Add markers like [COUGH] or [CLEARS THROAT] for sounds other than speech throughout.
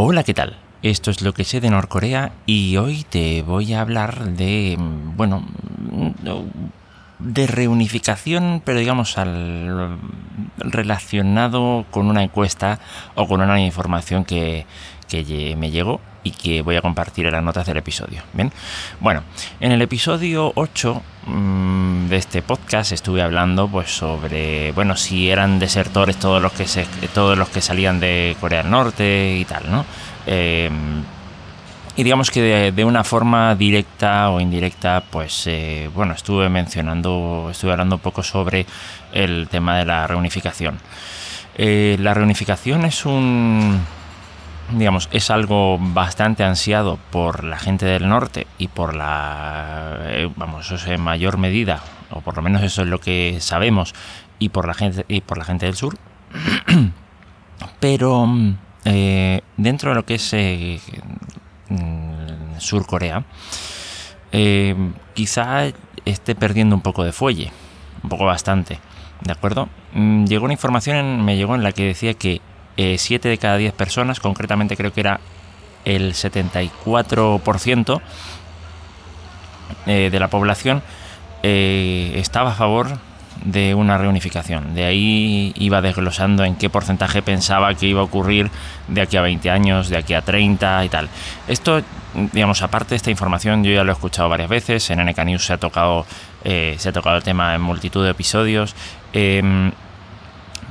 Hola, ¿qué tal? Esto es lo que sé de Norcorea y hoy te voy a hablar de, bueno, de reunificación, pero digamos al relacionado con una encuesta o con una información que, que me llegó y que voy a compartir en las notas del episodio. Bien, bueno, en el episodio 8 mm, de este podcast estuve hablando pues sobre, bueno, si eran desertores todos los que se, todos los que salían de Corea del Norte y tal, ¿no? Eh, y digamos que de, una forma directa o indirecta, pues eh, bueno, estuve mencionando, estuve hablando un poco sobre el tema de la reunificación. Eh, la reunificación es un, digamos, es algo bastante ansiado por la gente del norte y por la, eh, vamos, eso es en mayor medida, o por lo menos eso es lo que sabemos, y por la gente, y por la gente del sur. [CLEARS THROAT] Pero dentro de lo que es Mm, Sur Corea, eh, quizá esté perdiendo un poco de fuelle, un poco bastante, ¿de acuerdo? Mm, llegó una información, me llegó en la que decía que 7 eh, de cada 10 personas, concretamente creo que era el 74% eh, de la población, estaba a favor de una reunificación. De ahí iba desglosando en qué porcentaje pensaba que iba a ocurrir de aquí a 20 años, de aquí a 30 y tal. Esto, digamos, aparte de esta información, yo ya lo he escuchado varias veces. En NK News se ha tocado, eh, se ha tocado el tema en multitud de episodios. Em,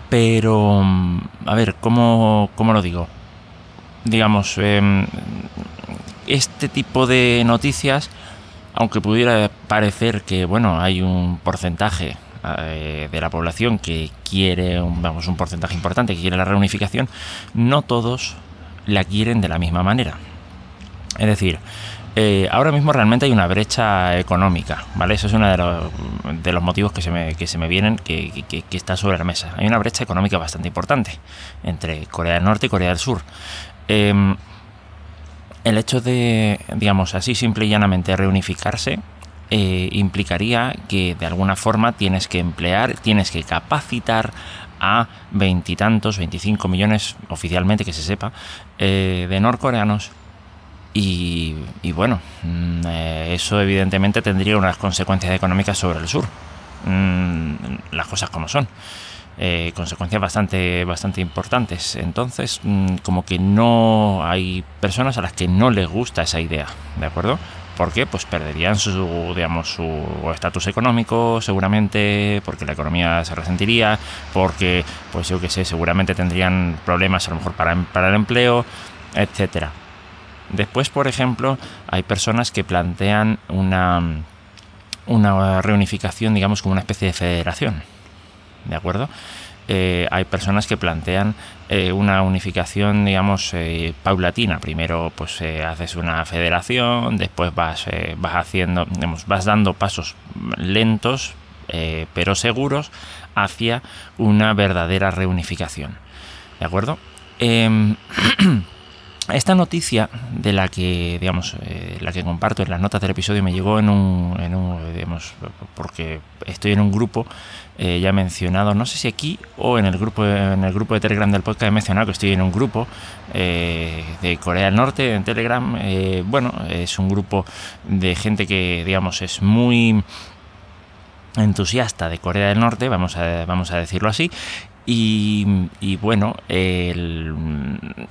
pero, a ver, ¿cómo, ¿cómo, lo digo? Digamos, em, este tipo de noticias, aunque pudiera parecer que, bueno, hay un porcentaje eh, de la población que quiere, vamos, un porcentaje importante que quiere la reunificación, no todos la quieren de la misma manera. Es decir, eh, ahora mismo realmente hay una brecha económica, ¿vale? Eso es uno de los, de los motivos que se me, que se me vienen, que, que, está sobre la mesa. Hay una brecha económica bastante importante entre Corea del Norte y Corea del Sur. Em, el hecho de, digamos así, simple y llanamente reunificarse eh, implicaría que de alguna forma tienes que emplear, tienes que capacitar a veintitantos, 25 millones oficialmente que se sepa, eh, de norcoreanos. Y, bueno, mm, eh, eso evidentemente tendría unas consecuencias económicas sobre el sur. Mm, las cosas como son. consecuencias bastante, bastante importantes. Entonces, mm, como que no hay personas a las que no les gusta esa idea, ¿de acuerdo? Porque pues perderían su digamos su estatus económico seguramente porque la economía se resentiría porque pues yo que sé seguramente tendrían problemas a lo mejor para, para el empleo etcétera. Después por ejemplo hay personas que plantean una una reunificación digamos como una especie de federación de acuerdo eh, hay personas que plantean eh, una unificación, digamos, eh, paulatina. Primero, pues haces una federación, después vas, vas haciendo, vas dando pasos lentos, pero seguros, hacia una verdadera reunificación. ¿De acuerdo? [CLEARS THROAT] Esta noticia de la que digamos la que comparto en las notas del episodio me llegó en un, en un digamos porque estoy en un grupo eh, ya mencionado, no sé si aquí o en el grupo en el grupo de Telegram del podcast he mencionado que estoy en un grupo eh, de Corea del Norte en Telegram. Eh, bueno, es un grupo de gente que, digamos, es muy entusiasta de Corea del Norte, vamos a, vamos a decirlo así, y, bueno,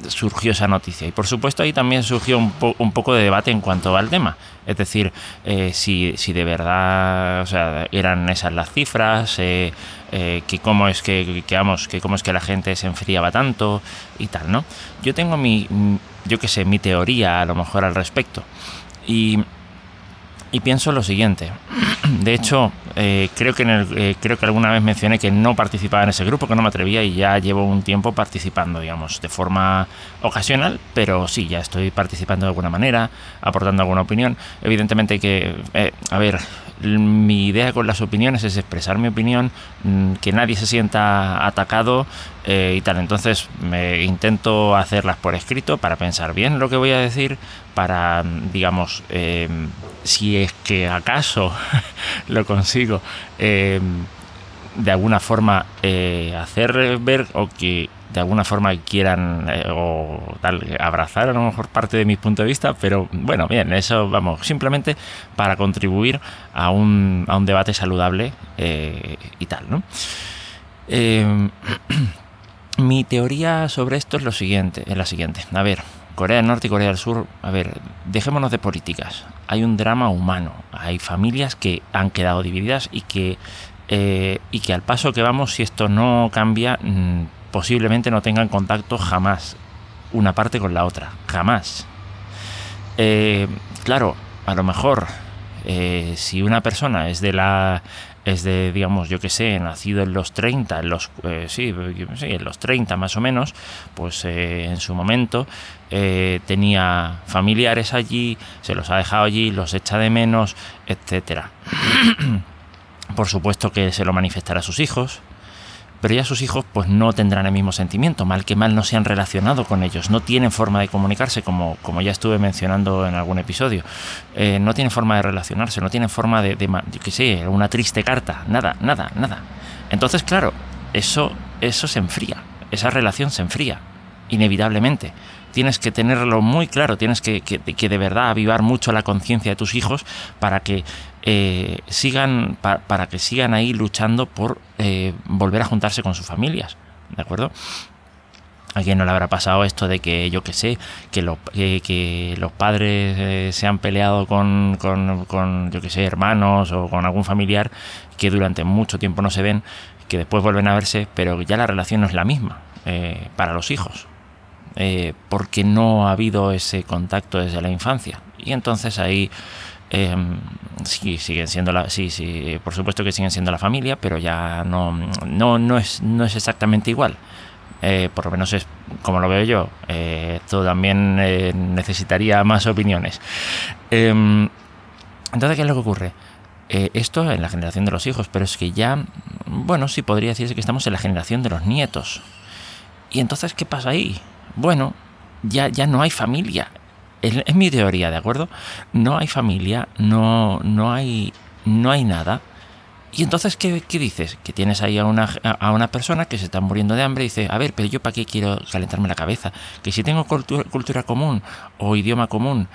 surgió esa noticia. Y por supuesto ahí también surgió un, un poco de debate en cuanto al tema. Es decir, eh, si, si, de verdad o sea, eran esas las cifras, eh, eh, que cómo es que, vamos, que cómo es que la gente se enfriaba tanto y tal, ¿no? Yo tengo mi, yo qué sé, mi teoría a lo mejor al respecto. Y y pienso lo siguiente. [CLEARS THROAT] De hecho, eh, creo, que en el, eh, creo que alguna vez mencioné que no participaba en ese grupo, que no me atrevía y ya llevo un tiempo participando, digamos, de forma ocasional, pero sí, ya estoy participando de alguna manera, aportando alguna opinión. Evidentemente que, eh, a ver, mi idea con las opiniones es expresar mi opinión, mm, que nadie se sienta atacado eh, y tal. Entonces me intento hacerlas por escrito para pensar bien lo que voy a decir, para, digamos, eh, si es que acaso [LAUGHS] lo consigo, eh, de alguna forma hacer ver o que de alguna forma quieran eh, o tal, abrazar a lo mejor parte de mi punto de vista, pero bueno, bien, eso vamos, simplemente para contribuir a un, a un debate saludable eh, y tal, ¿no? Eh, [CLEARS THROAT] mi teoría sobre esto es lo siguiente, es la siguiente. A ver, Corea del Norte y Corea del Sur, a ver, dejémonos de políticas. Hay un drama humano, hay familias que han quedado divididas y que y que al paso que vamos, si esto no cambia, mm, posiblemente no tengan contacto jamás una parte con la otra, jamás. Eh, claro, a lo mejor eh, si una persona es de la es de digamos yo que sé nacido en los 30 en los eh, sí, en los 30 más o menos pues en su momento tenía familiares allí se los ha dejado allí los echa de menos etcétera [CLEARS THROAT] por supuesto que se lo manifestará a sus hijos pero ya sus hijos pues no tendrán el mismo sentimiento, mal que mal no se han relacionado con ellos, no tienen forma de comunicarse, como, como ya estuve mencionando en algún episodio, eh, no tienen forma de relacionarse, no tienen forma de, de yo qué sé, una triste carta, nada, nada, nada. Entonces, claro, eso, eso se enfría, esa relación se enfría, inevitablemente tienes que tenerlo muy claro, tienes que, que, que de verdad avivar mucho la conciencia de tus hijos para que eh, sigan para que sigan ahí luchando por eh, volver a juntarse con sus familias, ¿de acuerdo? ¿A quién no le habrá pasado esto de que, yo que sé, que, que, los padres eh, se han peleado con, con, yo que sé, hermanos o con algún familiar que durante mucho tiempo no se ven, que después vuelven a verse, pero ya la relación no es la misma para los hijos, porque no ha habido ese contacto desde la infancia. Y entonces ahí Em, sí, siguen siendo la, sí, sí, por supuesto que siguen siendo la familia, pero ya no, no, no, es, no es exactamente igual. Eh, por lo menos es como lo veo yo. Eh, esto también eh, necesitaría más opiniones. Em, entonces, ¿qué es lo que ocurre? esto en la generación de los hijos, pero es que ya, bueno, sí podría decirse que estamos en la generación de los nietos. Y entonces, ¿qué pasa ahí? Bueno, ya, ya no hay familia es, mi teoría, ¿de acuerdo? No hay familia, no, no, hay, no hay nada. Y entonces, ¿qué, dices? Que tienes ahí a una, a una persona que se está muriendo de hambre y dice, a ver, pero yo para qué quiero calentarme la cabeza? Que si tengo cultura, cultura común o idioma común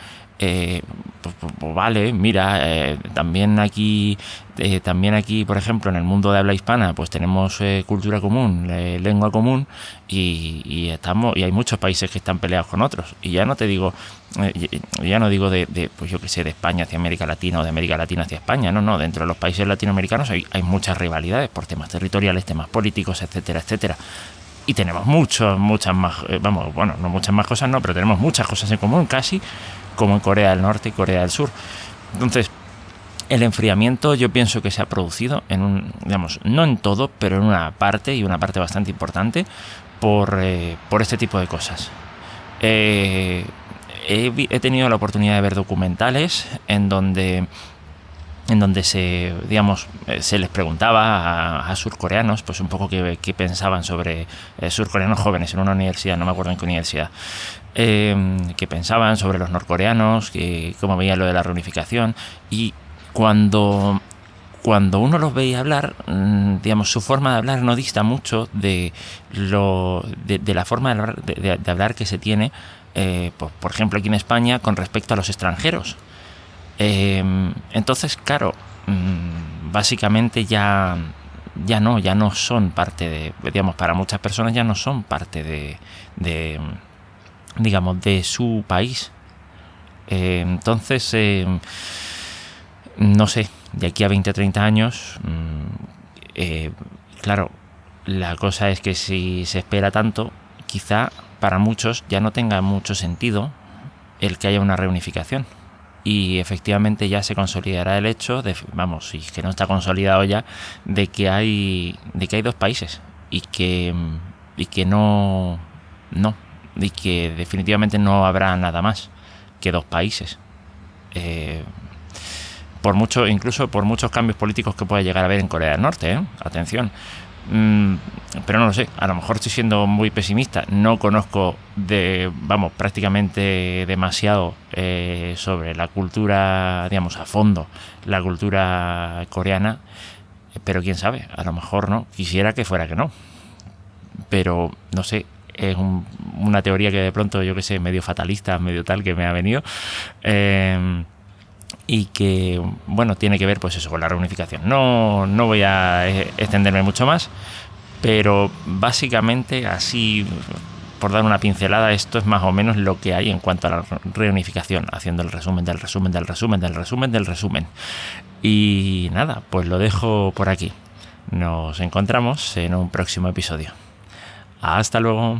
eh, pues, pues, pues, vale, mira, eh, también aquí, eh, también aquí, por ejemplo, en el mundo de habla hispana, pues tenemos cultura común, lengua común y, estamos y hay muchos países que están peleados con otros. Y ya no te digo, ya no digo de, pues yo que sé, de España hacia América Latina o de América Latina hacia España, no, no, dentro de los países latinoamericanos hay, hay muchas rivalidades por temas territoriales, temas políticos, etcétera, etcétera y tenemos muchos, muchas más, vamos, bueno, no muchas más cosas, no, pero tenemos muchas cosas en común casi como en Corea del Norte y Corea del Sur. Entonces, el enfriamiento yo pienso que se ha producido en un, digamos, no en todo, pero en una parte y una parte bastante importante por, eh, por este tipo de cosas. Eh, he, tenido la oportunidad de ver documentales en donde en donde se digamos eh, se les preguntaba a, surcoreanos pues un poco qué, pensaban sobre surcoreanos jóvenes en una universidad no me acuerdo en qué universidad eh, que pensaban sobre los norcoreanos, que cómo veían lo de la reunificación. Y cuando, cuando uno los veía hablar, mm, digamos, su forma de hablar no dista mucho de, lo, de, la forma de hablar, que se tiene, eh, por, ejemplo, aquí en España con respecto a los extranjeros. Eh, entonces, claro, mm, básicamente ya ya no, ya no son parte de, digamos, para muchas personas ya no son parte de, digamos, de su país. Eh, entonces, eh, no sé, de aquí a 20 o 30 años, mm, eh, claro, la cosa es que si se espera tanto, quizá para muchos ya no tenga mucho sentido el que haya una reunificación. Y efectivamente ya se consolidará el hecho de, vamos, y que no está consolidado ya, de que hay, de que hay dos países y que, y que no, no, y que definitivamente no habrá nada más que dos países. Eh, por mucho, incluso por muchos cambios políticos que pueda llegar a haber en Corea del Norte, ¿eh? atención. Mm, pero no lo sé, a lo mejor estoy siendo muy pesimista. No conozco de, vamos, prácticamente demasiado eh, sobre la cultura, digamos, a fondo, la cultura coreana. Pero quién sabe, a lo mejor no. Quisiera que fuera que no pero no sé, es una teoría que de pronto, yo que sé, medio fatalista, medio tal, que me ha venido. Eh, y que, bueno, tiene que ver pues eso con la reunificación. No, no voy a eh, extenderme mucho más, pero básicamente así, por dar una pincelada, esto es más o menos lo que hay en cuanto a la reunificación, haciendo el resumen del resumen del resumen del resumen del resumen. Y nada, pues lo dejo por aquí. Nos encontramos en un próximo episodio. Hasta luego.